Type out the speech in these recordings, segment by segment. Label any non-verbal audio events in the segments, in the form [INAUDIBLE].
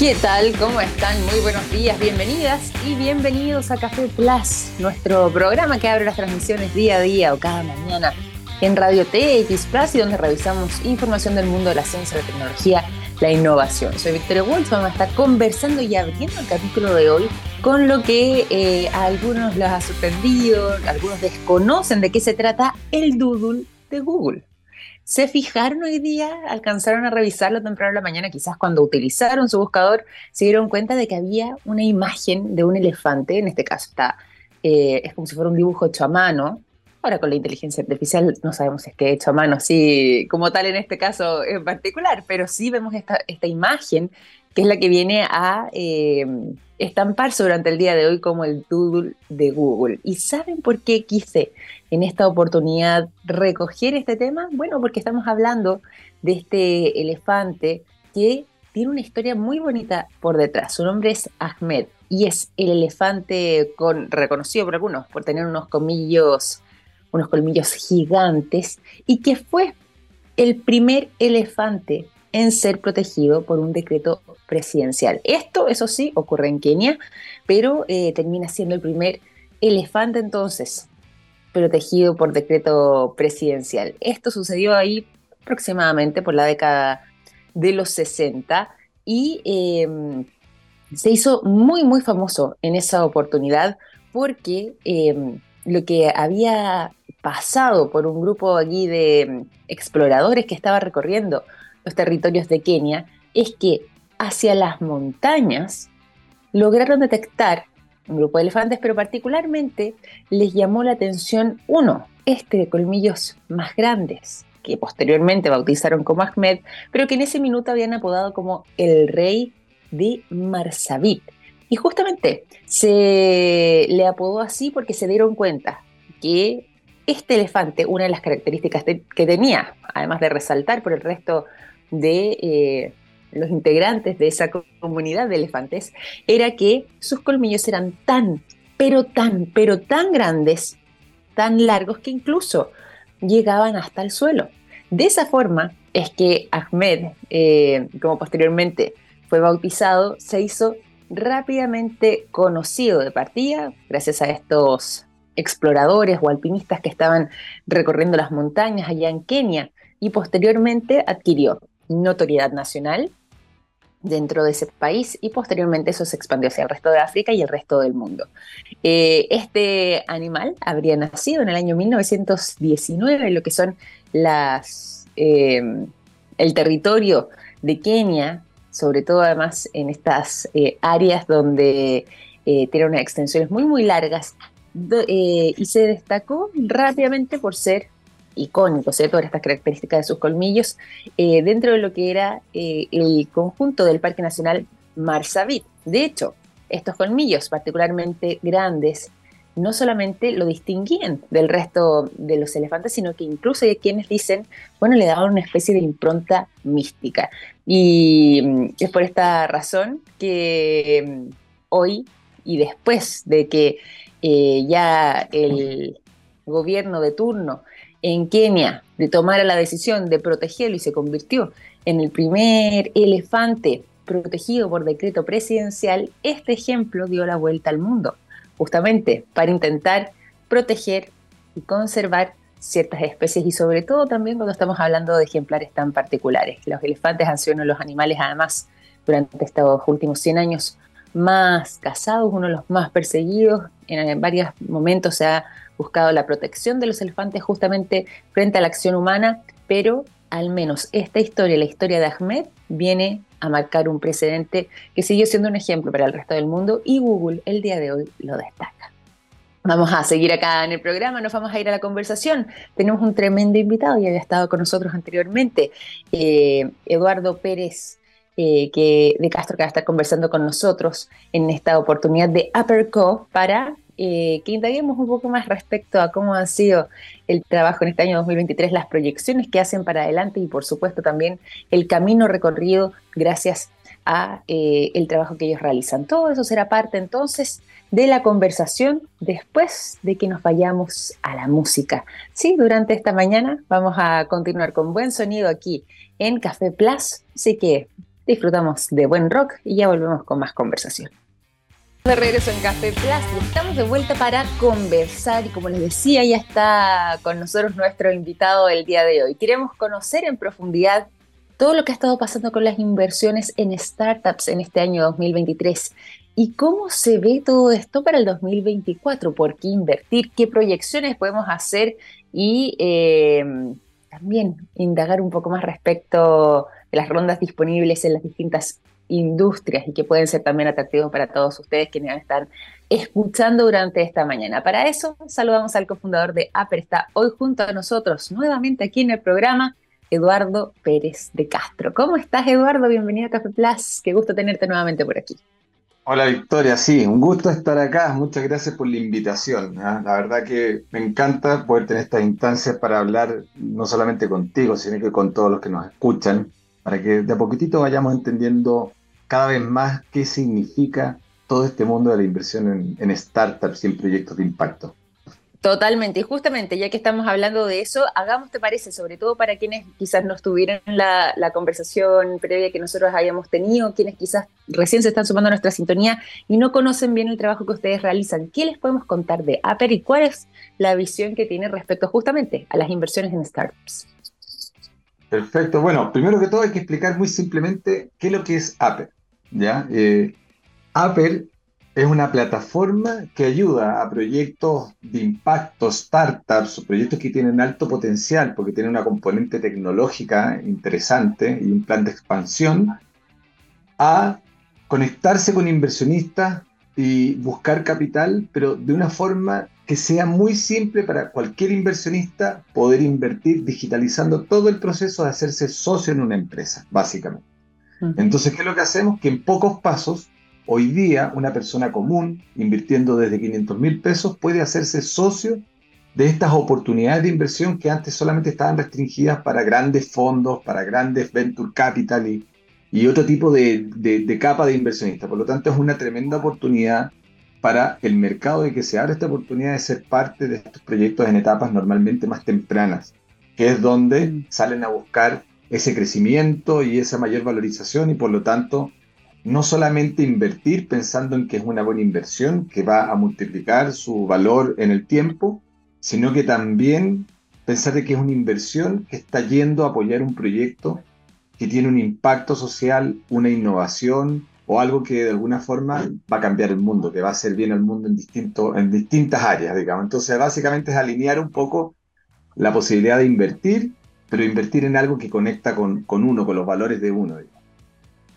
¿Qué tal? ¿Cómo están? Muy buenos días, bienvenidas y bienvenidos a Café Plus, nuestro programa que abre las transmisiones día a día o cada mañana en Radio TX Plus y donde revisamos información del mundo de la ciencia, la tecnología, la innovación. Soy Victoria Wolf, vamos a estar conversando y abriendo el capítulo de hoy con lo que eh, a algunos les ha sorprendido, algunos desconocen de qué se trata el doodle de Google se fijaron hoy día, alcanzaron a revisarlo temprano en la mañana, quizás cuando utilizaron su buscador, se dieron cuenta de que había una imagen de un elefante, en este caso está, eh, es como si fuera un dibujo hecho a mano. Ahora con la inteligencia artificial no sabemos si es que hecho a mano, así como tal en este caso en particular, pero sí vemos esta, esta imagen que es la que viene a eh, estamparse durante el día de hoy como el doodle de Google. ¿Y saben por qué quise en esta oportunidad recoger este tema? Bueno, porque estamos hablando de este elefante que tiene una historia muy bonita por detrás. Su nombre es Ahmed y es el elefante con, reconocido por algunos por tener unos colmillos, unos colmillos gigantes y que fue el primer elefante en ser protegido por un decreto presidencial. Esto, eso sí, ocurre en Kenia, pero eh, termina siendo el primer elefante entonces protegido por decreto presidencial. Esto sucedió ahí aproximadamente por la década de los 60 y em, se hizo muy, muy famoso en esa oportunidad porque em, lo que había pasado por un grupo allí de em, exploradores que estaba recorriendo los territorios de Kenia es que hacia las montañas lograron detectar un grupo de elefantes, pero particularmente les llamó la atención uno, este de colmillos más grandes, que posteriormente bautizaron como Ahmed, pero que en ese minuto habían apodado como el rey de Marsabit. Y justamente se le apodó así porque se dieron cuenta que este elefante, una de las características que tenía, además de resaltar por el resto de eh, los integrantes de esa comunidad de elefantes, era que sus colmillos eran tan, pero tan, pero tan grandes, tan largos que incluso llegaban hasta el suelo. De esa forma es que Ahmed, eh, como posteriormente fue bautizado, se hizo rápidamente conocido de partida gracias a estos exploradores o alpinistas que estaban recorriendo las montañas allá en Kenia y posteriormente adquirió notoriedad nacional dentro de ese país y posteriormente eso se expandió hacia el resto de África y el resto del mundo. Eh, este animal habría nacido en el año 1919 en lo que son las, eh, el territorio de Kenia, sobre todo además en estas eh, áreas donde tiene unas extensiones muy muy largas y se destacó rápidamente por ser icónicos, ¿eh? todas estas características de sus colmillos, eh, dentro de lo que era eh, el conjunto del Parque Nacional Marsabit. De hecho, estos colmillos particularmente grandes no solamente lo distinguían del resto de los elefantes, sino que incluso hay quienes dicen, bueno, le daban una especie de impronta mística. Y mm, es por esta razón que mm, hoy y después de que ya el gobierno de turno en Kenia de tomar la decisión de protegerlo y se convirtió en el primer elefante protegido por decreto presidencial, este ejemplo dio la vuelta al mundo, justamente para intentar proteger y conservar ciertas especies y sobre todo también cuando estamos hablando de ejemplares tan particulares. Los elefantes han sido uno de los animales además durante estos últimos 100 años más cazados, uno de los más perseguidos. En varios momentos se buscado la protección de los elefantes justamente frente a la acción humana, pero al menos esta historia, la historia de Ahmed, viene a marcar un precedente que siguió siendo un ejemplo para el resto del mundo y Google el día de hoy lo destaca. Vamos a seguir acá en el programa, nos vamos a ir a la conversación. Tenemos un tremendo invitado, ya había estado con nosotros anteriormente, eh, Eduardo Pérez eh, que, de Castro, que va a estar conversando con nosotros en esta oportunidad de Upperco para eh, que indaguemos un poco más respecto a cómo ha sido el trabajo en este año 2023, las proyecciones que hacen para adelante y por supuesto también el camino recorrido gracias a eh, el trabajo que ellos realizan. Todo eso será parte entonces de la conversación después de que nos vayamos a la música. Sí, durante esta mañana vamos a continuar con buen sonido aquí en Café Plus, así que disfrutamos de buen rock y ya volvemos con más conversación. De regreso en Café Plus estamos de vuelta para conversar y como les decía ya está con nosotros nuestro invitado el día de hoy. Queremos conocer en profundidad todo lo que ha estado pasando con las inversiones en startups en este año 2023 y cómo se ve todo esto para el 2024, por qué invertir, qué proyecciones podemos hacer y eh, también indagar un poco más respecto de las rondas disponibles en las distintas industrias y que pueden ser también atractivos para todos ustedes que nos están escuchando durante esta mañana. Para eso saludamos al cofundador de Aper, está hoy junto a nosotros nuevamente aquí en el programa Eduardo Pérez de Castro. ¿Cómo estás, Eduardo? Bienvenido a Café Plus. Qué gusto tenerte nuevamente por aquí. Hola, Victoria. Sí, un gusto estar acá. Muchas gracias por la invitación. ¿ah? La verdad que me encanta poder tener estas instancias para hablar no solamente contigo, sino que con todos los que nos escuchan, para que de a poquitito vayamos entendiendo cada vez más qué significa todo este mundo de la inversión en, en startups y en proyectos de impacto. Totalmente, y justamente ya que estamos hablando de eso, hagamos, te parece, sobre todo para quienes quizás no estuvieron en la, conversación previa que nosotros hayamos tenido, quienes quizás recién se están sumando a nuestra sintonía y no conocen bien el trabajo que ustedes realizan, ¿qué les podemos contar de Aper y cuál es la visión que tiene respecto justamente a las inversiones en startups? Perfecto, bueno, primero que todo hay que explicar muy simplemente qué es lo que es Aper. Eh, Aper es una plataforma que ayuda a proyectos de impacto, startups proyectos que tienen alto potencial porque tienen una componente tecnológica interesante y un plan de expansión a conectarse con inversionistas y buscar capital, pero de una forma que sea muy simple para cualquier inversionista poder invertir digitalizando todo el proceso de hacerse socio en una empresa, básicamente. Entonces, ¿qué es lo que hacemos? Que en pocos pasos Hoy día, una persona común, invirtiendo desde 500 mil pesos, puede hacerse socio de estas oportunidades de inversión que antes solamente estaban restringidas para grandes fondos, para grandes venture capital y, y otro tipo de, de, capa de inversionistas. Por lo tanto, es una tremenda oportunidad para el mercado de que se abre esta oportunidad de ser parte de estos proyectos en etapas normalmente más tempranas, que es donde mm. salen a buscar ese crecimiento y esa mayor valorización y por lo tanto no solamente invertir pensando en que es una buena inversión, que va a multiplicar su valor en el tiempo, sino que también pensar que es una inversión que está yendo a apoyar un proyecto que tiene un impacto social, una innovación o algo que de alguna forma va a cambiar el mundo, que va a hacer bien al mundo en, distinto, en distintas áreas, digamos. Entonces, básicamente es alinear un poco la posibilidad de invertir, pero invertir en algo que conecta con, con uno, con los valores de uno. Digamos.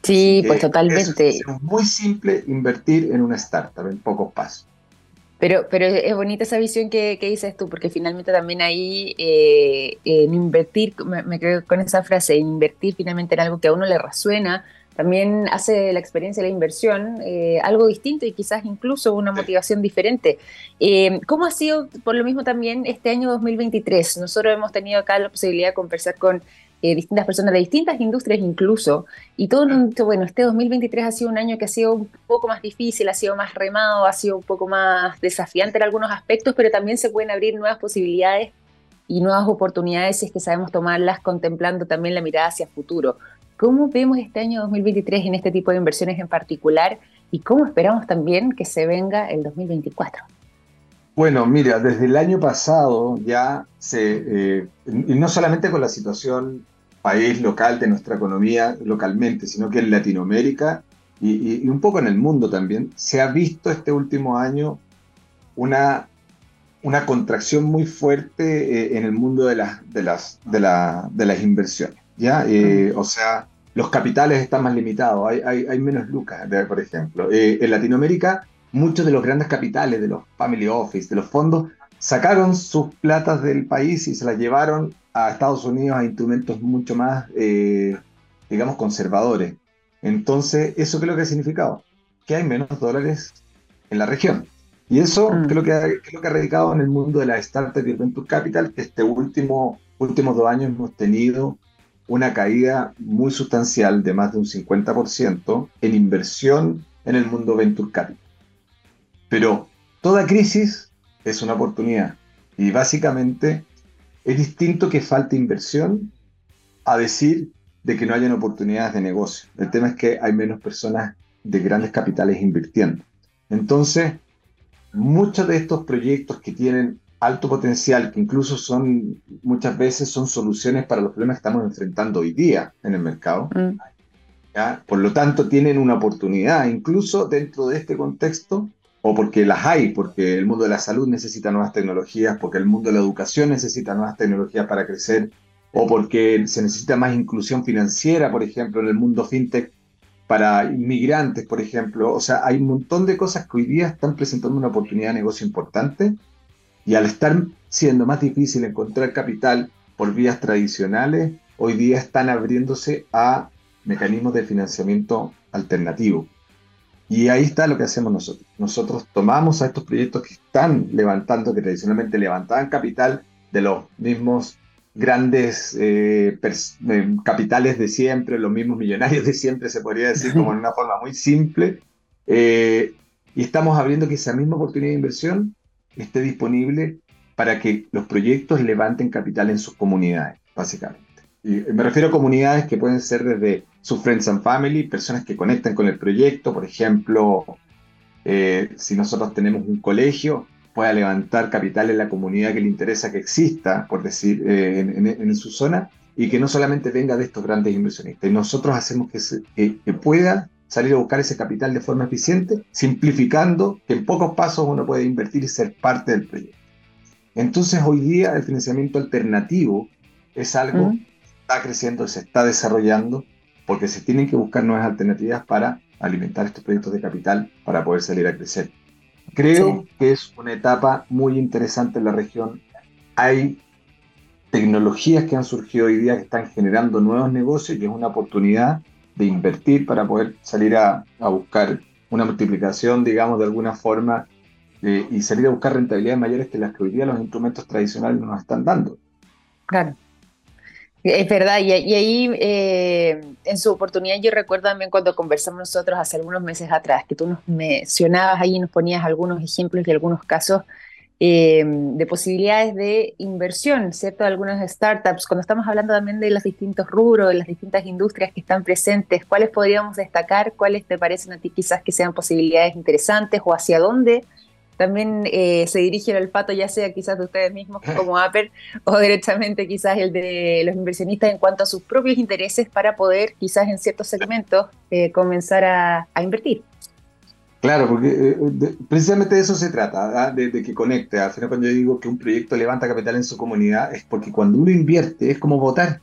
Sí, pues totalmente. Es, muy simple invertir en una startup en pocos pasos. Pero, pero es bonita esa visión que, dices tú, porque finalmente también ahí eh, en invertir, me, quedo con esa frase, invertir finalmente en algo que a uno le resuena, también hace la experiencia de la inversión eh, algo distinto y quizás incluso una motivación diferente. Eh, ¿Cómo ha sido, por lo mismo también, este año 2023? Nosotros hemos tenido acá la posibilidad de conversar con eh, distintas personas de distintas industrias incluso, y todo, bueno, este 2023 ha sido un año que ha sido un poco más difícil, ha sido más remado, ha sido un poco más desafiante en algunos aspectos, pero también se pueden abrir nuevas posibilidades y nuevas oportunidades si es que sabemos tomarlas contemplando también la mirada hacia el futuro. ¿Cómo vemos este año 2023 en este tipo de inversiones en particular y cómo esperamos también que se venga el 2024? Bueno, mira, desde el año pasado ya se, eh, y no solamente con la situación país local de nuestra economía localmente, sino que en Latinoamérica y, un poco en el mundo también, se ha visto este último año una, una contracción muy fuerte eh, en el mundo de las, de las, de la, de las inversiones. ¿Ya? Eh, o sea, los capitales están más limitados, hay, hay, hay menos lucas, por ejemplo. Eh, en Latinoamérica, muchos de los grandes capitales, de los family office, de los fondos, sacaron sus platas del país y se las llevaron a Estados Unidos a instrumentos mucho más, eh, digamos, conservadores. Entonces, ¿eso qué es lo que ha significado? Que hay menos dólares en la región. Y eso mm. creo, que, lo que ha radicado en el mundo de la startup y el venture capital, que este último, últimos dos años hemos tenido una caída muy sustancial de más de un 50% en inversión en el mundo venture capital. Pero toda crisis es una oportunidad. Y básicamente es distinto que falte inversión a decir de que no hayan oportunidades de negocio. El tema es que hay menos personas de grandes capitales invirtiendo. Entonces, muchos de estos proyectos que tienen alto potencial, que incluso son muchas veces son soluciones para los problemas que estamos enfrentando hoy día en el mercado, mm. por lo tanto tienen una oportunidad, incluso dentro de este contexto, o porque las hay, porque el mundo de la salud necesita nuevas tecnologías, porque el mundo de la educación necesita nuevas tecnologías para crecer, o porque se necesita más inclusión financiera, por ejemplo, en el mundo fintech para inmigrantes, por ejemplo. O sea, hay un montón de cosas que hoy día están presentando una oportunidad de negocio importante y al estar siendo más difícil encontrar capital por vías tradicionales, hoy día están abriéndose a mecanismos de financiamiento alternativo. Y ahí está lo que hacemos nosotros. Nosotros tomamos a estos proyectos que están levantando, que tradicionalmente levantaban capital de los mismos grandes eh, eh, capitales de siempre, los mismos millonarios de siempre, se podría decir como en una forma muy simple. Eh, y estamos abriendo que esa misma oportunidad de inversión esté disponible para que los proyectos levanten capital en sus comunidades, básicamente. Y me refiero a comunidades que pueden ser desde sus friends and family, personas que conectan con el proyecto, por ejemplo, si nosotros tenemos un colegio, pueda levantar capital en la comunidad que le interesa que exista, por decir, eh, en, su zona, y que no solamente venga de estos grandes inversionistas. Y nosotros hacemos que, que, pueda salir a buscar ese capital de forma eficiente, simplificando que en pocos pasos uno puede invertir y ser parte del proyecto. Entonces hoy día el financiamiento alternativo es algo que está creciendo, se está desarrollando, porque se tienen que buscar nuevas alternativas para alimentar estos proyectos de capital para poder salir a crecer. Creo que es una etapa muy interesante en la región. Hay tecnologías que han surgido hoy día que están generando nuevos negocios y es una oportunidad de invertir para poder salir a, buscar una multiplicación, digamos, de alguna forma eh, y salir a buscar rentabilidades mayores que las que hoy día los instrumentos tradicionales nos están dando. Claro. Es verdad, y, ahí eh, en su oportunidad yo recuerdo también cuando conversamos nosotros hace algunos meses atrás, que tú nos mencionabas ahí, nos ponías algunos ejemplos y algunos casos eh, de posibilidades de inversión, ¿cierto? Algunas startups, cuando estamos hablando también de los distintos rubros, de las distintas industrias que están presentes, ¿cuáles podríamos destacar? ¿Cuáles te parecen a ti quizás que sean posibilidades interesantes o hacia dónde también eh, se dirige el olfato, ya sea quizás de ustedes mismos [LAUGHS] como Apple o directamente quizás el de los inversionistas en cuanto a sus propios intereses para poder quizás en ciertos segmentos eh, comenzar a, invertir. Claro, porque eh, precisamente de eso se trata, ¿ah? de, que conecte. Al final cuando yo digo que un proyecto levanta capital en su comunidad es porque cuando uno invierte es como votar,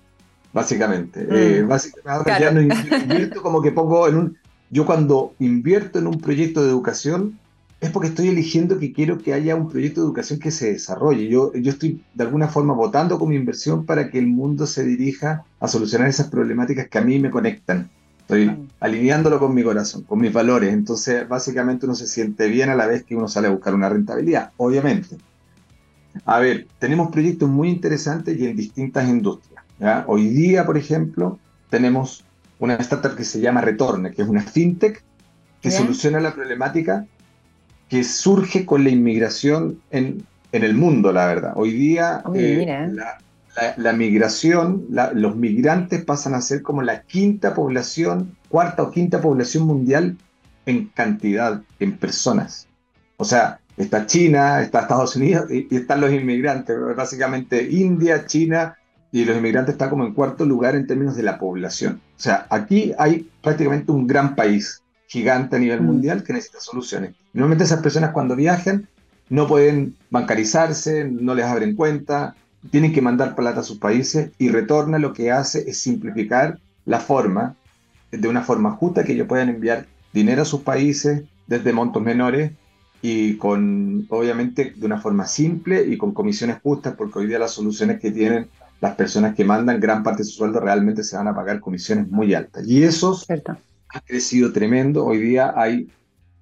básicamente. Mm. básicamente ya no [LAUGHS] invierto como que pongo en un... Yo cuando invierto en un proyecto de educación, es porque estoy eligiendo que quiero que haya un proyecto de educación que se desarrolle. Yo, yo estoy de alguna forma votando como inversión para que el mundo se dirija a solucionar esas problemáticas que a mí me conectan. Estoy alineándolo con mi corazón, con mis valores. Entonces, básicamente uno se siente bien a la vez que uno sale a buscar una rentabilidad, obviamente. A ver, tenemos proyectos muy interesantes y en distintas industrias. Hoy día, por ejemplo, tenemos una startup que se llama Retorne, que es una fintech que soluciona la problemática que surge con la inmigración en, en el mundo, la verdad. Hoy día eh, la, migración, los migrantes pasan a ser como la quinta población, cuarta o quinta población mundial en cantidad, en personas. O sea, está China, está Estados Unidos y, están los inmigrantes, básicamente India, China, y los inmigrantes están como en cuarto lugar en términos de la población. O sea, aquí hay prácticamente un gran país gigante a nivel mm. mundial que necesita soluciones. Normalmente esas personas cuando viajan no pueden bancarizarse, no les abren cuenta, tienen que mandar plata a sus países y Retorna lo que hace es simplificar la forma, de una forma justa, que ellos puedan enviar dinero a sus países desde montos menores y con, obviamente, de una forma simple y con comisiones justas, porque hoy día las soluciones que tienen las personas que mandan gran parte de su sueldo realmente se van a pagar comisiones muy altas. Y esos ha crecido tremendo. Hoy día hay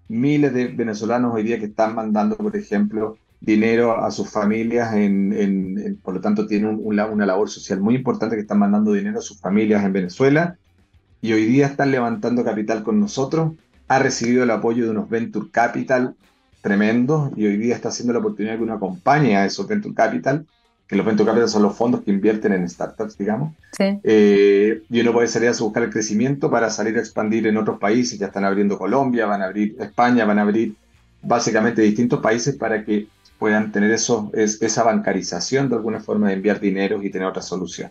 miles de venezolanos hoy día que están mandando, por ejemplo, dinero a sus familias, en, por lo tanto tienen una labor social muy importante que están mandando dinero a sus familias en Venezuela y hoy día están levantando capital con nosotros. Ha recibido el apoyo de unos Venture Capital tremendos y hoy día está haciendo la oportunidad que uno acompañe a esos Venture Capital que los venture capital son los fondos que invierten en startups, digamos. Sí. Eh, y uno puede salir a buscar el crecimiento para salir a expandir en otros países. Ya están abriendo Colombia, van a abrir España, van a abrir básicamente distintos países para que puedan tener eso, es, esa bancarización de alguna forma de enviar dinero y tener otra solución.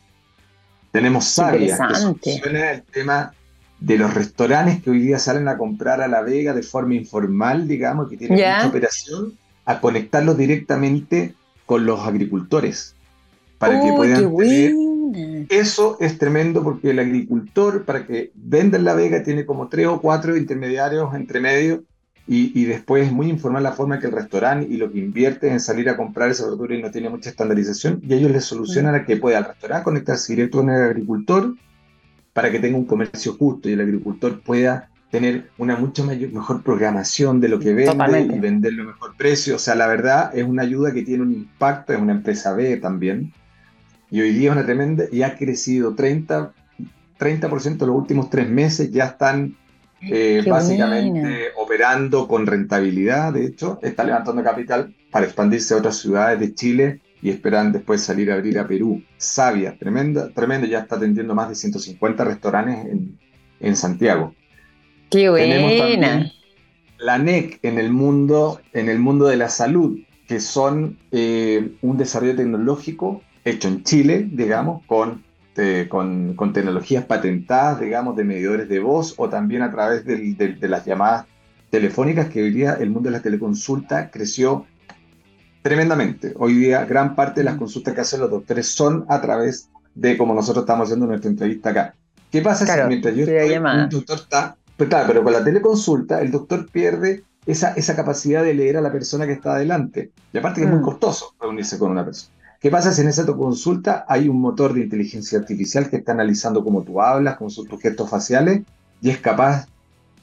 Tenemos Sabia, que soluciona el tema de los restaurantes que hoy día salen a comprar a La Vega de forma informal, digamos, que tienen mucha operación, a conectarlos directamente con los agricultores para que puedan tener... Eso es tremendo porque el agricultor, para que venda en La Vega, tiene como tres o cuatro intermediarios entre medio y, después es muy informal la forma que el restaurante y lo que invierte en salir a comprar esa verdura y no tiene mucha estandarización y ellos les solucionan a que pueda el restaurante conectarse directo con el agricultor para que tenga un comercio justo y el agricultor pueda tener una mucho mayor, mejor programación de lo que vende y venderlo a mejor precio. O sea, la verdad es una ayuda que tiene un impacto, es una empresa B también. Y hoy día es una tremenda y ha crecido 30%, 30 los últimos tres meses, ya están eh, básicamente operando con rentabilidad, de hecho, está levantando capital para expandirse a otras ciudades de Chile y esperan después salir a abrir a Perú. Sabia, tremenda, tremendo, ya está atendiendo más de 150 restaurantes en, en Santiago. ¡Qué buena! la NEC en el mundo, en el mundo de la salud, que son eh, un desarrollo tecnológico hecho en Chile, digamos, con este, con, tecnologías patentadas, digamos, de medidores de voz o también a través de, las llamadas telefónicas, que hoy día el mundo de la teleconsulta creció tremendamente. Hoy día gran parte de las consultas que hacen los doctores son a través de como nosotros estamos haciendo nuestra entrevista acá. ¿Qué pasa si mientras yo estoy, un doctor está... Pues claro, pero con la teleconsulta el doctor pierde esa, esa capacidad de leer a la persona que está adelante. Y aparte que es muy mm. costoso reunirse con una persona. ¿Qué pasa si en esa consulta hay un motor de inteligencia artificial que está analizando cómo tú hablas, cómo son tus gestos faciales y es capaz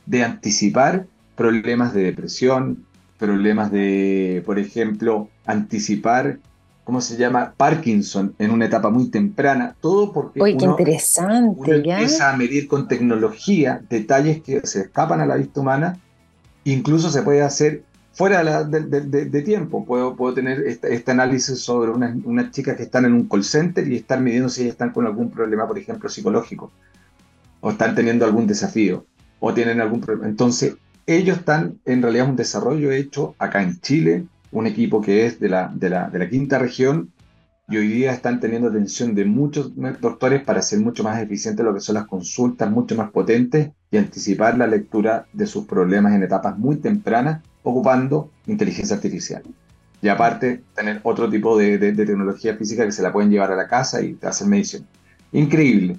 de anticipar problemas de depresión, problemas de, por ejemplo, anticipar, ¿cómo se llama? Parkinson en una etapa muy temprana. Todo porque Uy, qué interesante, empieza a medir con tecnología detalles que se escapan a la vista humana. Incluso se puede hacer fuera de, tiempo. Puedo, puedo tener este, análisis sobre unas, chicas que están en un call center y estar midiendo si ellas están con algún problema, por ejemplo, psicológico, o están teniendo algún desafío, o tienen algún problema. Entonces, ellos están, en realidad, un desarrollo hecho acá en Chile, un equipo que es de la, de la, de la quinta región, y hoy día están teniendo atención de muchos doctores para hacer mucho más eficiente lo que son las consultas, mucho más potentes y anticipar la lectura de sus problemas en etapas muy tempranas ocupando inteligencia artificial. Y aparte, tener otro tipo de, tecnología física que se la pueden llevar a la casa y hacer medición. Increíble.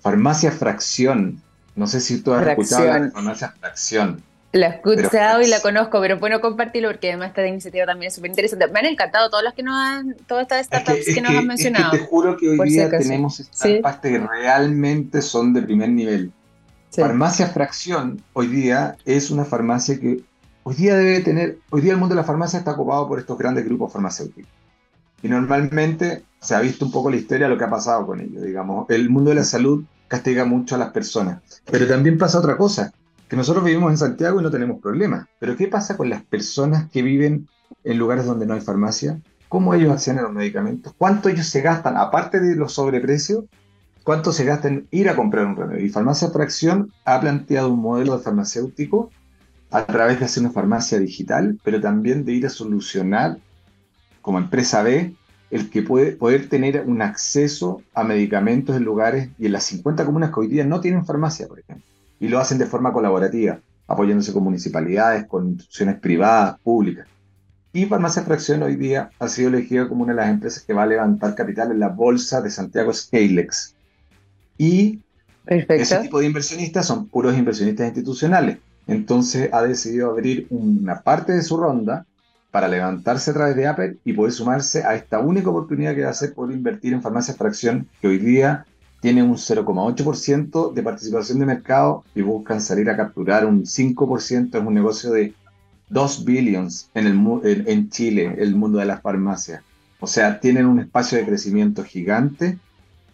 Farmacia Fracción. No sé si tú has escuchado la farmacia Fracción. La he escuchado y la conozco, pero bueno compartirlo porque además esta iniciativa también es súper interesante. Me han encantado todos los que nos han, todas estas startups que, nos han mencionado. te juro que hoy día tenemos startups que realmente son de primer nivel. Farmacia Fracción hoy día es una farmacia que hoy día debe tener, hoy día el mundo de la farmacia está ocupado por estos grandes grupos farmacéuticos. Y normalmente se ha visto un poco la historia lo que ha pasado con ellos, digamos. El mundo de la salud castiga mucho a las personas. Pero también pasa otra cosa, que nosotros vivimos en Santiago y no tenemos problemas. Pero ¿qué pasa con las personas que viven en lugares donde no hay farmacia? ¿Cómo ellos acceden a los medicamentos? ¿Cuánto ellos se gastan, aparte de los sobreprecios, cuánto se gastan en ir a comprar un remedio? Y Farmacia Fracción ha planteado un modelo de farmacéutico a través de hacer una farmacia digital, pero también de ir a solucionar como empresa B el que puede poder tener un acceso a medicamentos en lugares y en las 50 comunas que hoy día no tienen farmacia, por ejemplo, y lo hacen de forma colaborativa, apoyándose con municipalidades, con instituciones privadas, públicas. Y Farmacia Fracción hoy día ha sido elegida como una de las empresas que va a levantar capital en la bolsa de Santiago Scalex. Y ese tipo de inversionistas son puros inversionistas institucionales entonces ha decidido abrir una parte de su ronda para levantarse a través de Apple y poder sumarse a esta única oportunidad que va a ser poder invertir en farmacia fracción que hoy día tiene un 0,8% de participación de mercado y buscan salir a capturar un 5%. Es un negocio de 2 billions en, el, Chile, el mundo de las farmacias. O sea, tienen un espacio de crecimiento gigante.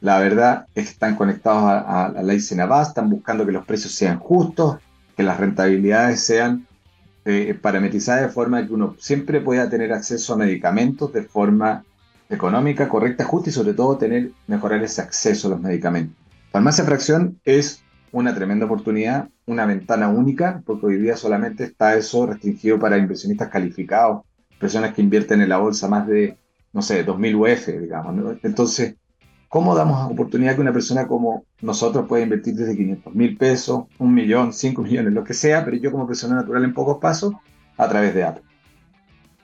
La verdad es que están conectados a, a la ICENAVAS, están buscando que los precios sean justos, que las rentabilidades sean eh, parametrizadas de forma que uno siempre pueda tener acceso a medicamentos de forma económica, correcta, justa y sobre todo tener, mejorar ese acceso a los medicamentos. Farmacia Fracción es una tremenda oportunidad, una ventana única, porque hoy día solamente está eso restringido para inversionistas calificados, personas que invierten en la bolsa más de, no sé, 2.000 UF, digamos. Entonces, ¿cómo damos oportunidad que una persona como nosotros pueda invertir desde 500 mil pesos, un millón, cinco millones, lo que sea, pero yo como persona natural en pocos pasos, a través de Apple?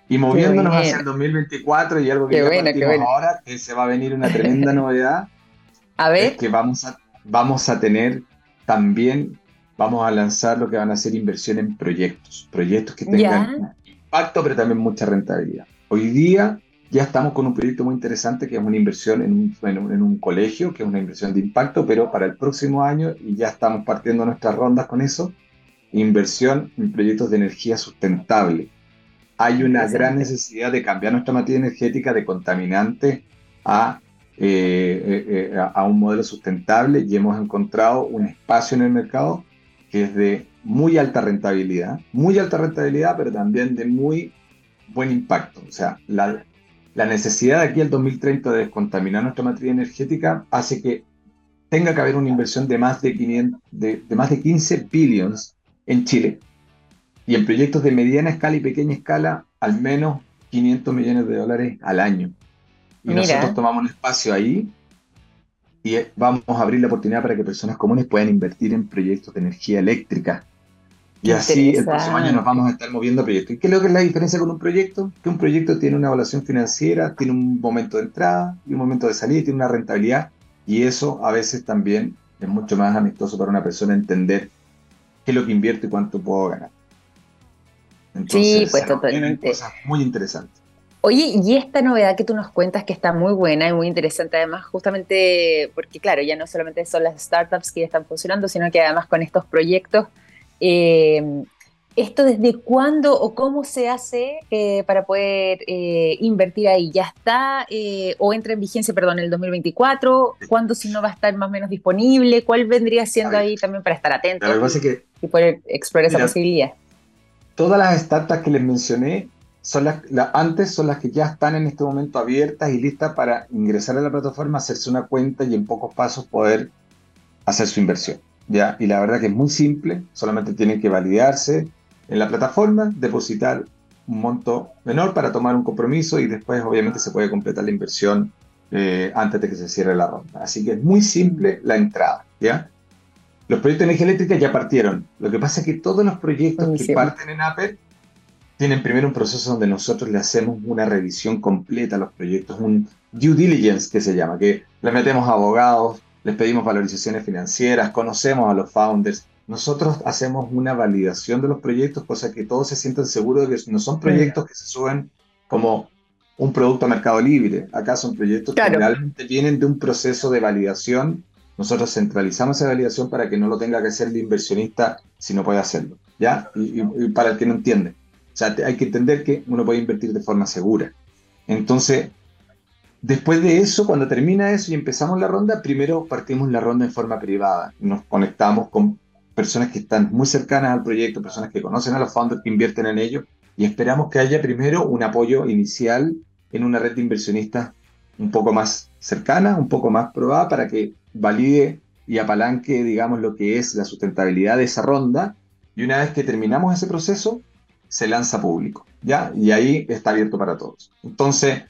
Y moviéndonos hacia el 2024 y algo que ya ahora, que se va a venir una tremenda [LAUGHS] novedad, a ver. es que vamos a, vamos a tener también, vamos a lanzar lo que van a ser inversión en proyectos, proyectos que tengan impacto, pero también mucha rentabilidad. Hoy día ya estamos con un proyecto muy interesante que es una inversión en un, en un, colegio, que es una inversión de impacto, pero para el próximo año, y ya estamos partiendo nuestras rondas con eso, inversión en proyectos de energía sustentable hay una gran necesidad de cambiar nuestra materia energética de contaminante a, eh, eh, eh, a un modelo sustentable y hemos encontrado un espacio en el mercado que es de muy alta rentabilidad, muy alta rentabilidad, pero también de muy buen impacto. O sea, la, la necesidad de aquí al 2030 de descontaminar nuestra materia energética hace que tenga que haber una inversión de más de, 500, de, de más de 15 billions en Chile y en proyectos de mediana escala y pequeña escala, al menos 500 millones de dólares al año. Y nosotros tomamos un espacio ahí y vamos a abrir la oportunidad para que personas comunes puedan invertir en proyectos de energía eléctrica. Y así el próximo año nos vamos a estar moviendo proyectos. ¿Y qué es lo que es la diferencia con un proyecto? Que un proyecto tiene una evaluación financiera, tiene un momento de entrada y un momento de salida, tiene una rentabilidad. Y eso a veces también es mucho más amistoso para una persona entender qué es lo que invierte y cuánto puedo ganar sí, pues totalmente. Cosas muy interesantes. Oye, y esta novedad que tú nos cuentas que está muy buena y muy interesante además, justamente porque claro, ya no solamente son las startups que ya están funcionando, sino que además con estos proyectos, eh, ¿esto desde cuándo o cómo se hace eh, para poder eh, invertir ahí? ¿Ya está o entra en vigencia, perdón, el 2024? ¿Cuándo si no va a estar más o meros disponible? ¿Cuál vendría siendo ahí también para estar atento y, poder explorar esa posibilidad? todas las startups que les mencioné son las, antes son las que ya están en este momento abiertas y listas para ingresar a la plataforma, hacerse una cuenta y en pocos pasos poder hacer su inversión. ¿Ya? Y la verdad que es muy simple, solamente tienen que validarse en la plataforma, depositar un monto menor para tomar un compromiso y después obviamente se puede completar la inversión eh, antes de que se cierre la ronda. Así que es muy simple la entrada. ¿ya? Los proyectos de energía eléctrica ya partieron. Lo que pasa es que todos los proyectos que parten en APER tienen primero un proceso donde nosotros le hacemos una revisión completa a los proyectos, un due diligence que se llama, que le metemos abogados, les pedimos valorizaciones financieras, conocemos a los founders. Nosotros hacemos una validación de los proyectos, cosa que todos se sientan seguros de que no son proyectos que se suben como un producto a mercado libre. Acá son proyectos que realmente vienen de un proceso de validación nosotros centralizamos esa validación para que no lo tenga que hacer el inversionista si no puede hacerlo. ¿Ya? Y, para el que no entiende. O sea, hay que entender que uno puede invertir de forma segura. Entonces, después de eso, cuando termina eso y empezamos la ronda, primero partimos la ronda en forma privada. Nos conectamos con personas que están muy cercanas al proyecto, personas que conocen a los founders que invierten en ello, y esperamos que haya primero un apoyo inicial en una red de inversionistas un poco más cercana, un poco más probada, para que valide y apalanque, digamos, lo que es la sustentabilidad de esa ronda. Y una vez que terminamos ese proceso, se lanza público, ¿ya? Y ahí está abierto para todos. Entonces,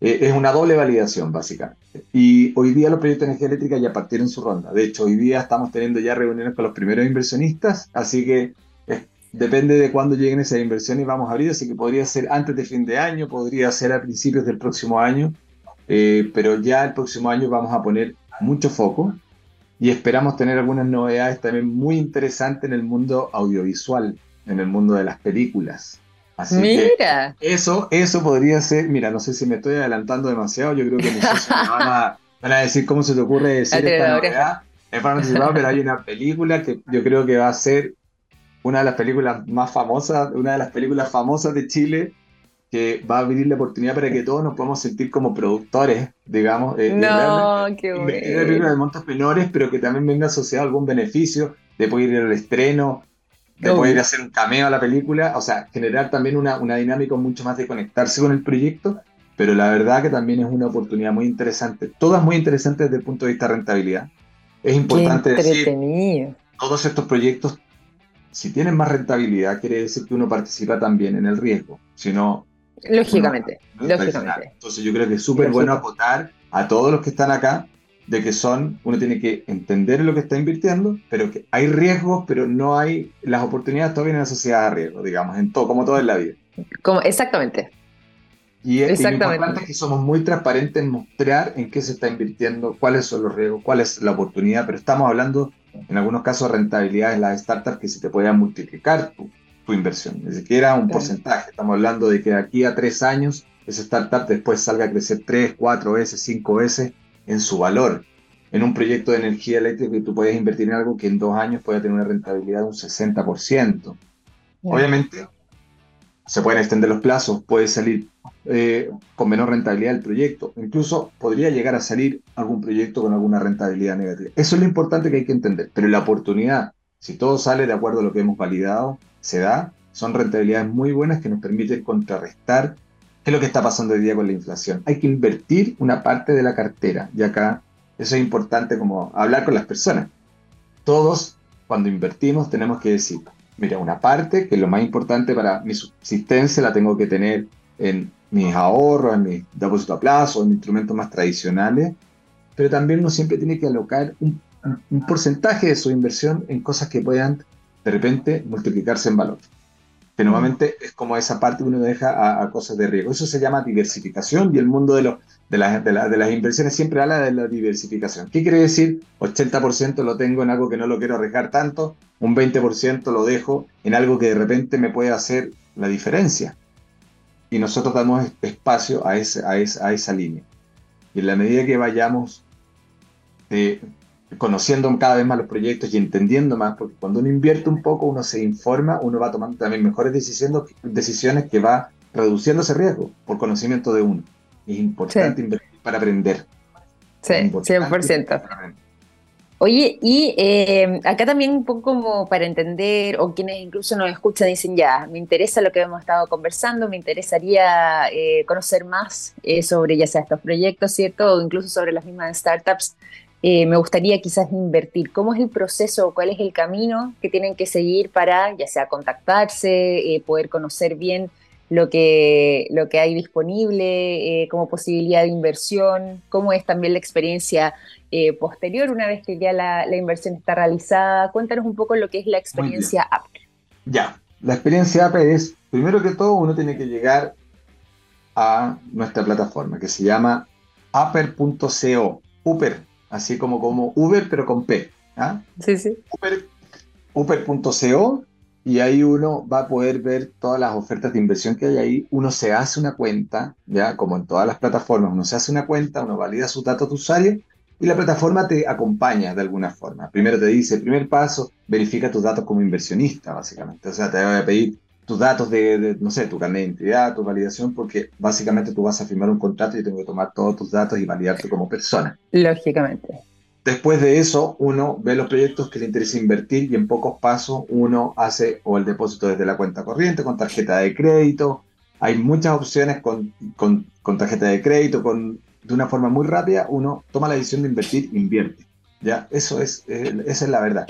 eh, es una doble validación, básicamente. Y hoy día los proyectos de energía eléctrica ya partieron su ronda. De hecho, hoy día estamos teniendo ya reuniones con los primeros inversionistas, así que eh, depende de cuándo lleguen esas inversiones vamos a abrir, así que podría ser antes de fin de año, podría ser a principios del próximo año, eh, pero ya el próximo año vamos a poner mucho foco y esperamos tener algunas novedades también muy interesantes en el mundo audiovisual, en el mundo de las películas. Así mira. Que eso, eso podría ser, mira, no sé si me estoy adelantando demasiado, yo creo que mis van a, [LAUGHS] van a decir cómo se te ocurre decir esta novedad. Es para pero hay una película que yo creo que va a ser una de las películas más famosas, una de las películas famosas de Chile, que va a abrir la oportunidad para que todos nos podamos sentir como productores, digamos. Eh, no, qué bueno. de montos menores, pero que también venga asociado algún beneficio de poder ir al estreno, de poder ir hacer un cameo a la película, o sea, generar también una, una dinámica mucho más de conectarse con el proyecto, pero la verdad que también es una oportunidad muy interesante, todas muy interesantes desde el punto de vista de rentabilidad. Es importante decir, todos estos proyectos, si tienen más rentabilidad, quiere decir que uno participa también en el riesgo, si no... Lógicamente, lógicamente. Entonces yo creo que es súper bueno acotar a todos los que están acá de que son, uno tiene que entender lo que está invirtiendo, pero que hay riesgos, pero no hay, las oportunidades todavía en la sociedad de riesgo, digamos, en todo, como todo en la vida. Como, exactamente. Y, es, lo importante es que somos muy transparentes en mostrar en qué se está invirtiendo, cuáles son los riesgos, cuál es la oportunidad, pero estamos hablando en algunos casos de rentabilidad en las startups que se te puedan multiplicar tu, tu inversión, ni siquiera un porcentaje, estamos hablando de que de aquí a tres años esa startup después salga a crecer tres, cuatro veces, cinco veces en su valor. En un proyecto de energía eléctrica que tú puedes invertir en algo que en dos años puede tener una rentabilidad de un 60%. Obviamente, se pueden extender los plazos, puede salir eh, con menor rentabilidad el proyecto, incluso podría llegar a salir algún proyecto con alguna rentabilidad negativa. Eso es lo importante que hay que entender, pero la oportunidad, si todo sale de acuerdo a lo que hemos validado, se da, son rentabilidades muy buenas que nos permiten contrarrestar es lo que está pasando hoy día con la inflación. Hay que invertir una parte de la cartera y acá eso es importante como hablar con las personas. Todos cuando invertimos tenemos que decir, mira, una parte que es lo más importante para mi subsistencia la tengo que tener en mis ahorros, en mis depósitos a plazo, en instrumentos más tradicionales, pero también uno siempre tiene que alocar un, un porcentaje de su inversión en cosas que puedan de repente multiplicarse en valor que normalmente es como esa parte que uno deja a, cosas de riesgo. Eso se llama diversificación y el mundo de, de, de, las inversiones siempre habla de la diversificación. ¿Qué quiere decir? 80% lo tengo en algo que no lo quiero arriesgar tanto, un 20% lo dejo en algo que de repente me puede hacer la diferencia. Y nosotros damos espacio a, ese, a, esa, a esa línea. Y en la medida que vayamos eh, conociendo cada vez más los proyectos y entendiendo más, porque cuando uno invierte un poco, uno se informa, uno va tomando también mejores decisiones, decisiones que va reduciendo ese riesgo por conocimiento de uno. Es importante invertir para aprender. Sí, 100%. Oye, y eh, acá también un poco como para entender, o quienes incluso nos escuchan dicen, ya, me interesa lo que hemos estado conversando, me interesaría eh, conocer más eh, sobre ya sea estos proyectos, ¿cierto? O incluso sobre las mismas startups. Eh, me gustaría quizás invertir. ¿Cómo es el proceso? ¿Cuál es el camino que tienen que seguir para, ya sea contactarse, eh, poder conocer bien lo que, lo que hay disponible eh, como posibilidad de inversión? ¿Cómo es también la experiencia posterior una vez que ya la, la, inversión está realizada? Cuéntanos un poco lo que es la experiencia Apple. Ya, la experiencia Apple es, primero que todo, uno tiene que llegar a nuestra plataforma que se llama upper.co. Upper así como, como Uber, pero con P. ¿ah? Sí, sí. Uber.co y ahí uno va a poder ver todas las ofertas de inversión que hay ahí. Uno se hace una cuenta, ya como en todas las plataformas, uno se hace una cuenta, uno valida sus datos de usuario y la plataforma te acompaña de alguna forma. Primero te dice, primer paso, verifica tus datos como inversionista, básicamente. O sea, te voy a pedir tus datos de, no sé, tu carnet de identidad, tu validación, porque básicamente tú vas a firmar un contrato y tengo que tomar todos tus datos y validarte como persona. Lógicamente. Después de eso, uno ve los proyectos que le interesa invertir y en pocos pasos uno hace o el depósito desde la cuenta corriente, con tarjeta de crédito. Hay muchas opciones con, con, con tarjeta de crédito, con, de una forma muy rápida, uno toma la decisión de invertir, invierte. ¿ya? Eso es, eh, esa es la verdad.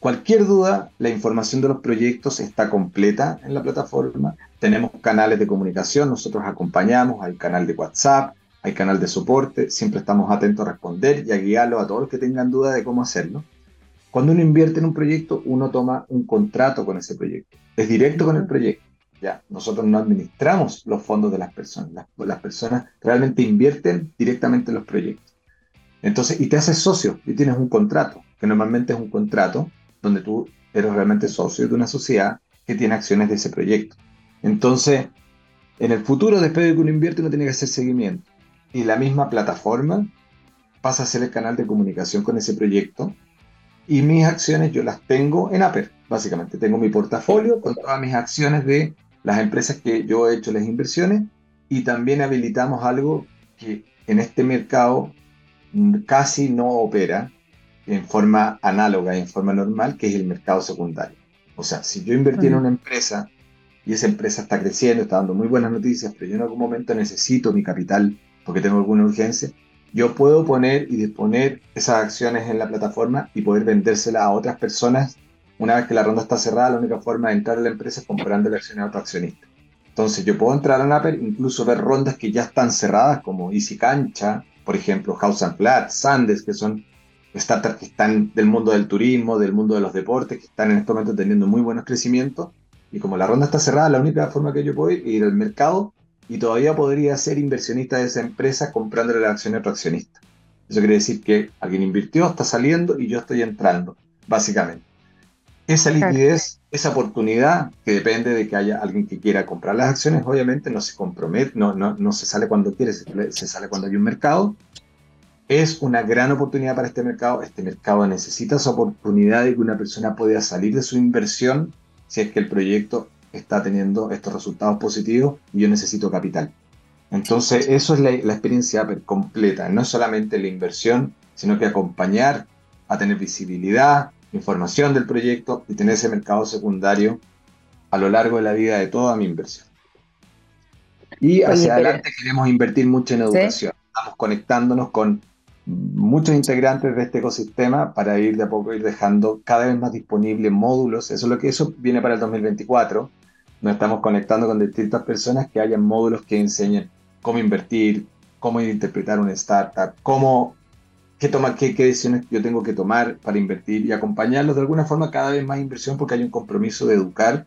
Cualquier duda, la información de los proyectos está completa en la plataforma. Tenemos canales de comunicación, nosotros acompañamos, hay canal de WhatsApp, hay canal de soporte, siempre estamos atentos a responder y a guiarlos a todos los que tengan duda de cómo hacerlo. Cuando uno invierte en un proyecto, uno toma un contrato con ese proyecto. Es directo con el proyecto. Ya, nosotros no administramos los fondos de las personas. Las, las personas realmente invierten directamente en los proyectos. Entonces, y te haces socio y tienes un contrato, que normalmente es un contrato donde tú eres realmente socio de una sociedad que tiene acciones de ese proyecto. Entonces, en el futuro, después de que uno invierte, uno tiene que hacer seguimiento. Y la misma plataforma pasa a ser el canal de comunicación con ese proyecto. Y mis acciones yo las tengo en Aper, básicamente. Tengo mi portafolio con todas mis acciones de las empresas que yo he hecho las inversiones. Y también habilitamos algo que en este mercado casi no opera, en forma análoga, en forma normal, que es el mercado secundario. O sea, si yo invertí en una empresa y esa empresa está creciendo, está dando muy buenas noticias, pero yo en algún momento necesito mi capital porque tengo alguna urgencia, yo puedo poner y disponer esas acciones en la plataforma y poder vendérselas a otras personas. Una vez que la ronda está cerrada, la única forma de entrar a la empresa es comprando la acción a otro accionista. Entonces yo puedo entrar a Napper, incluso ver rondas que ya están cerradas, como Easy Cancha, por ejemplo, House and Flat, Sandes, que son startups que están del mundo del turismo, del mundo de los deportes, que están en este momento teniendo muy buenos crecimientos. Y como la ronda está cerrada, la única forma que yo puedo ir ir al mercado y todavía podría ser inversionista de esa empresa comprándole la acción a otro accionista. Eso quiere decir que alguien invirtió, está saliendo y yo estoy entrando, básicamente. Esa liquidez, esa oportunidad, que depende de que haya alguien que quiera comprar las acciones, obviamente no se compromete, no, no, no se sale cuando quiere, se, se sale cuando hay un mercado. Es una gran oportunidad para este mercado. Este mercado necesita esa oportunidad de que una persona pueda salir de su inversión si es que el proyecto está teniendo estos resultados positivos y yo necesito capital. Entonces, eso es la, experiencia completa, no solamente la inversión, sino que acompañar a tener visibilidad, información del proyecto y tener ese mercado secundario a lo largo de la vida de toda mi inversión. Y hacia adelante queremos invertir mucho en educación. Estamos conectándonos con muchos integrantes de este ecosistema para ir de a poco ir dejando cada vez más disponibles módulos. Eso es lo que eso viene para el 2024 nos estamos conectando con distintas personas que hayan módulos que enseñen cómo invertir, cómo interpretar una startup, cómo, qué, toma, qué, qué decisiones yo tengo que tomar para invertir y acompañarlos de alguna forma cada vez más inversión porque hay un compromiso de educar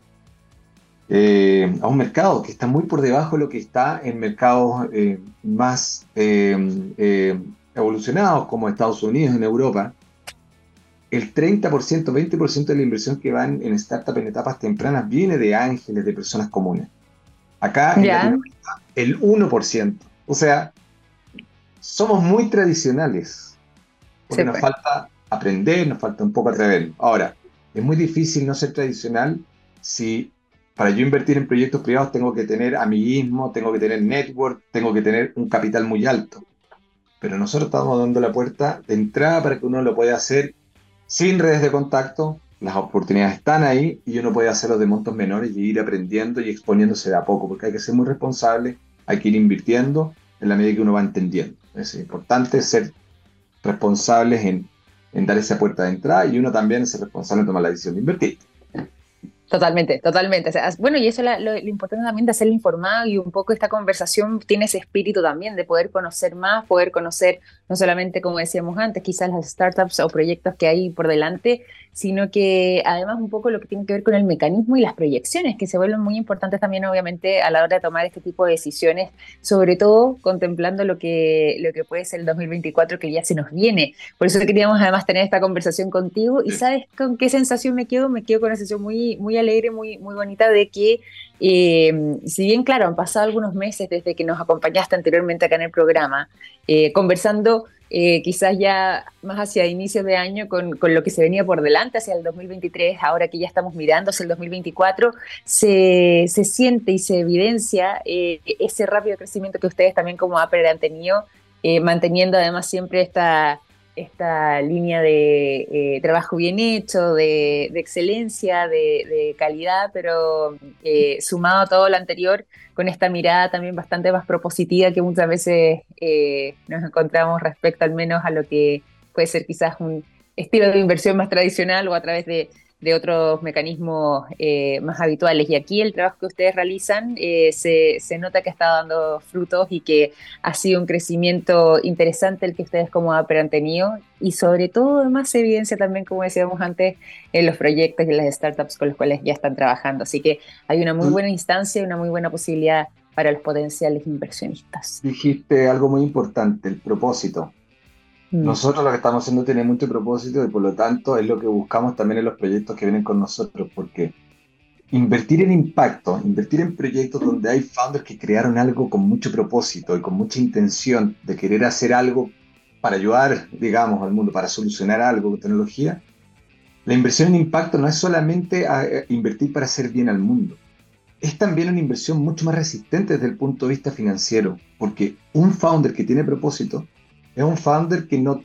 eh, a un mercado que está muy por debajo de lo que está en mercados eh, más eh, evolucionados como Estados Unidos, en Europa, el 30%, 20% de la inversión que van en startup en etapas tempranas viene de ángeles, de personas comunes. Acá en el 1%. O sea, somos muy tradicionales. Porque nos falta aprender, nos falta un poco atrever. Ahora, es muy difícil no ser tradicional si para yo invertir en proyectos privados tengo que tener amiguismo, tengo que tener network, tengo que tener un capital muy alto. Pero nosotros estamos dando la puerta de entrada para que uno lo pueda hacer sin redes de contacto, las oportunidades están ahí y uno puede hacerlo de montos menores y ir aprendiendo y exponiéndose de a poco, porque hay que ser muy responsable, hay que ir invirtiendo en la medida que uno va entendiendo. Es importante ser responsables en, en dar esa puerta de entrada y uno también es responsable en tomar la decisión de invertir. Totalmente, totalmente. bueno, y eso es lo, importante también de hacerlo informado y un poco esta conversación tiene ese espíritu también de poder conocer más, poder conocer no solamente, como decíamos antes, quizás las startups o proyectos que hay por delante, sino que además un poco lo que tiene que ver con el mecanismo y las proyecciones, que se vuelven muy importantes también obviamente a la hora de tomar este tipo de decisiones, sobre todo contemplando lo que, lo que puede ser el 2024 que ya se nos viene. Por eso queríamos además tener esta conversación contigo. Y sabes con qué sensación me quedo, me quedo con una sensación muy, muy alegre, muy, muy bonita de que eh, si bien, claro, han pasado algunos meses desde que nos acompañaste anteriormente acá en el programa, eh, conversando eh, quizás ya más hacia inicios de año con, con, lo que se venía por delante hacia el 2023, ahora que ya estamos mirando hacia el 2024, se, se siente y se evidencia ese rápido crecimiento que ustedes también como Apple han tenido, manteniendo además siempre esta esta línea de eh, trabajo bien hecho, de, excelencia, de, calidad, pero eh, sumado a todo lo anterior, con esta mirada también bastante más propositiva que muchas veces eh, nos encontramos respecto al menos a lo que puede ser quizás un estilo de inversión más tradicional o a través de, de otros mecanismos eh, más habituales. Y aquí el trabajo que ustedes realizan eh, se, se, nota que está dando frutos y que ha sido un crecimiento interesante el que ustedes como APR han tenido y sobre todo además evidencia también, como decíamos antes, en los proyectos y las startups con los cuales ya están trabajando. Así que hay una muy mm. buena instancia y una muy buena posibilidad para los potenciales inversionistas. Dijiste algo muy importante, el propósito. Mm. Nosotros lo que estamos haciendo tiene mucho propósito y por lo tanto es lo que buscamos también en los proyectos que vienen con nosotros, porque invertir en impacto, invertir en proyectos donde hay founders que crearon algo con mucho propósito y con mucha intención de querer hacer algo para ayudar, digamos, al mundo, para solucionar algo con tecnología, la inversión en impacto no es solamente invertir para hacer bien al mundo, es también una inversión mucho más resistente desde el punto de vista financiero, porque un founder que tiene propósito es un founder que no,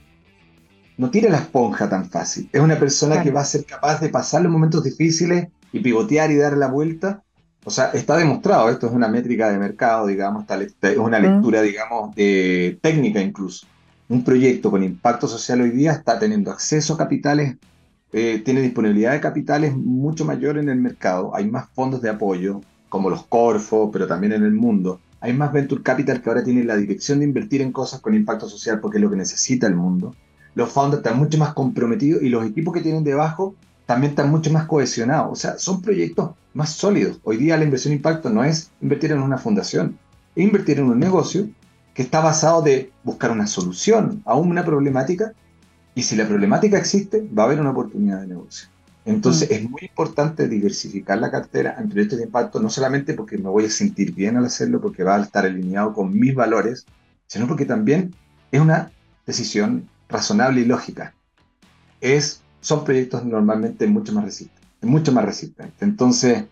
no tira la esponja tan fácil. Es una persona que va a ser capaz de pasar los momentos difíciles y pivotear y dar la vuelta O sea, está demostrado, esto es una métrica de mercado, digamos, es una lectura, digamos, de técnica incluso. Un proyecto con impacto social hoy día está teniendo acceso a capitales, eh, tiene disponibilidad de capitales mucho mayor en el mercado, hay más fondos de apoyo, como los Corfo, pero también en el mundo. Hay más venture capital que ahora tienen la dirección de invertir en cosas con impacto social porque es lo que necesita el mundo. Los founders están mucho más comprometidos y los equipos que tienen debajo también están mucho más cohesionados. O sea, son proyectos más sólidos. Hoy día la inversión impacto no es invertir en una fundación, es invertir en un negocio que está basado de buscar una solución a una problemática y si la problemática existe, va a haber una oportunidad de negocio. Entonces mm. es muy importante diversificar la cartera en proyectos de impacto, no solamente porque me voy a sentir bien al hacerlo, porque va a estar alineado con mis valores, sino porque también es una decisión razonable y lógica. Es, son proyectos normalmente mucho más resistentes, mucho más resistentes. Entonces,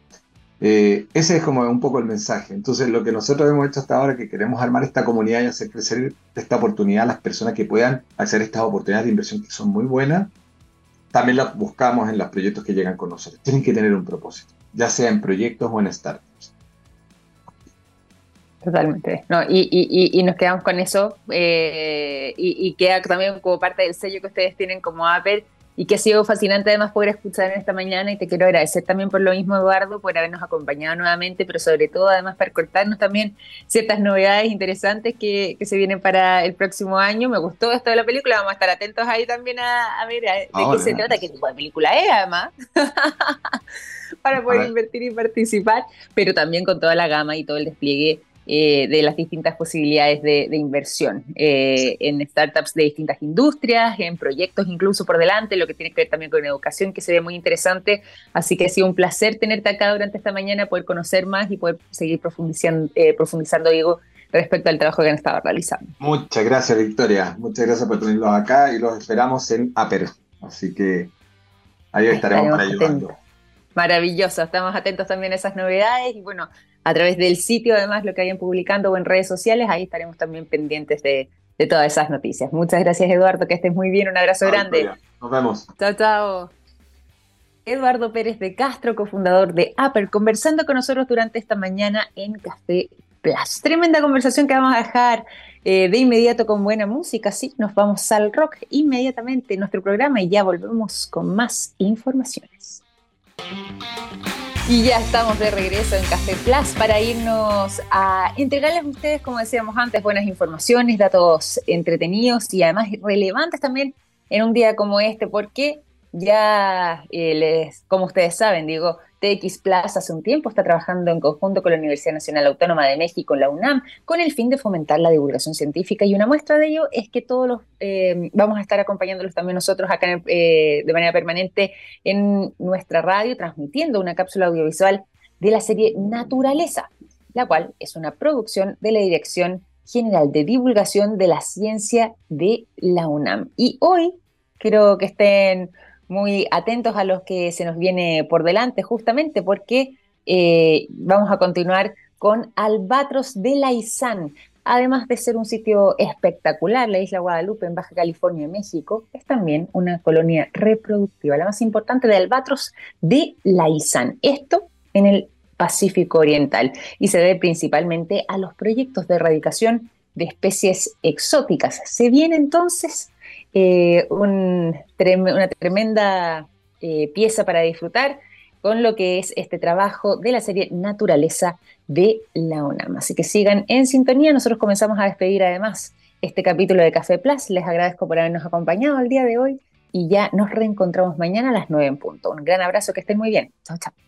eh, ese es como un poco el mensaje. Entonces, lo que nosotros hemos hecho hasta ahora es que queremos armar esta comunidad y hacer crecer esta oportunidad a las personas que puedan hacer estas oportunidades de inversión que son muy buenas también las buscamos en los proyectos que llegan con nosotros. Tienen que tener un propósito, ya sea en proyectos o en startups. Totalmente. No, y, nos quedamos con eso eh, y, queda también como parte del sello que ustedes tienen como Apple y que ha sido fascinante además poder escuchar en esta mañana y te quiero agradecer también por lo mismo Eduardo, por habernos acompañado nuevamente, pero sobre todo además para contarnos también ciertas novedades interesantes que, se vienen para el próximo año. Me gustó esto de la película, vamos a estar atentos ahí también a, ver de qué se trata, qué tipo de película es además, [LAUGHS] para poder invertir y participar, pero también con toda la gama y todo el despliegue eh, de las distintas posibilidades de, inversión eh, en startups de distintas industrias, en proyectos incluso por delante, lo que tiene que ver también con educación, que se ve muy interesante. Así que ha sido un placer tenerte acá durante esta mañana, poder conocer más y poder seguir profundizando, eh, profundizando digo, respecto al trabajo que han estado realizando. Muchas gracias, Victoria. Muchas gracias por tenerlos acá y los esperamos en APER. Así que ahí estaremos, para ayudando. Maravilloso, estamos atentos también a esas novedades y bueno, a través del sitio, además, lo que vayan publicando o en redes sociales, ahí estaremos también pendientes de, todas esas noticias. Muchas gracias, Eduardo, que estés muy bien, un abrazo grande. Nos vemos. Chao, chao. Eduardo Pérez de Castro, cofundador de Apple, conversando con nosotros durante esta mañana en Café Plus. Tremenda conversación que vamos a dejar eh, de inmediato con buena música. Sí, nos vamos al rock inmediatamente en nuestro programa y ya volvemos con más informaciones. Y ya estamos de regreso en Café Plus para irnos a entregarles a ustedes, como decíamos antes, buenas informaciones, datos entretenidos y además relevantes también en un día como este, porque ya, eh, les, como ustedes saben, digo, TX Plus hace un tiempo está trabajando en conjunto con la Universidad Nacional Autónoma de México, la UNAM, con el fin de fomentar la divulgación científica y una muestra de ello es que todos los eh, vamos a estar acompañándolos también nosotros acá eh, de manera permanente en nuestra radio, transmitiendo una cápsula audiovisual de la serie Naturaleza, la cual es una producción de la Dirección General de Divulgación de la Ciencia de la UNAM. Y hoy quiero que estén muy atentos a los que se nos viene por delante, justamente porque eh, vamos a continuar con Albatros de la Izán. Además de ser un sitio espectacular, la isla Guadalupe en Baja California, México, es también una colonia reproductiva, la más importante de albatros de la Izán. Esto en el Pacífico Oriental y se debe principalmente a los proyectos de erradicación de especies exóticas. Se viene entonces eh, una tremenda eh, pieza para disfrutar con lo que es este trabajo de la serie Naturaleza de la UNAM. Así que sigan en sintonía. Nosotros comenzamos a despedir además este capítulo de Café Plus. Les agradezco por habernos acompañado el día de hoy y ya nos reencontramos mañana a las 9 en punto. Un gran abrazo, que estén muy bien. Chao, chao.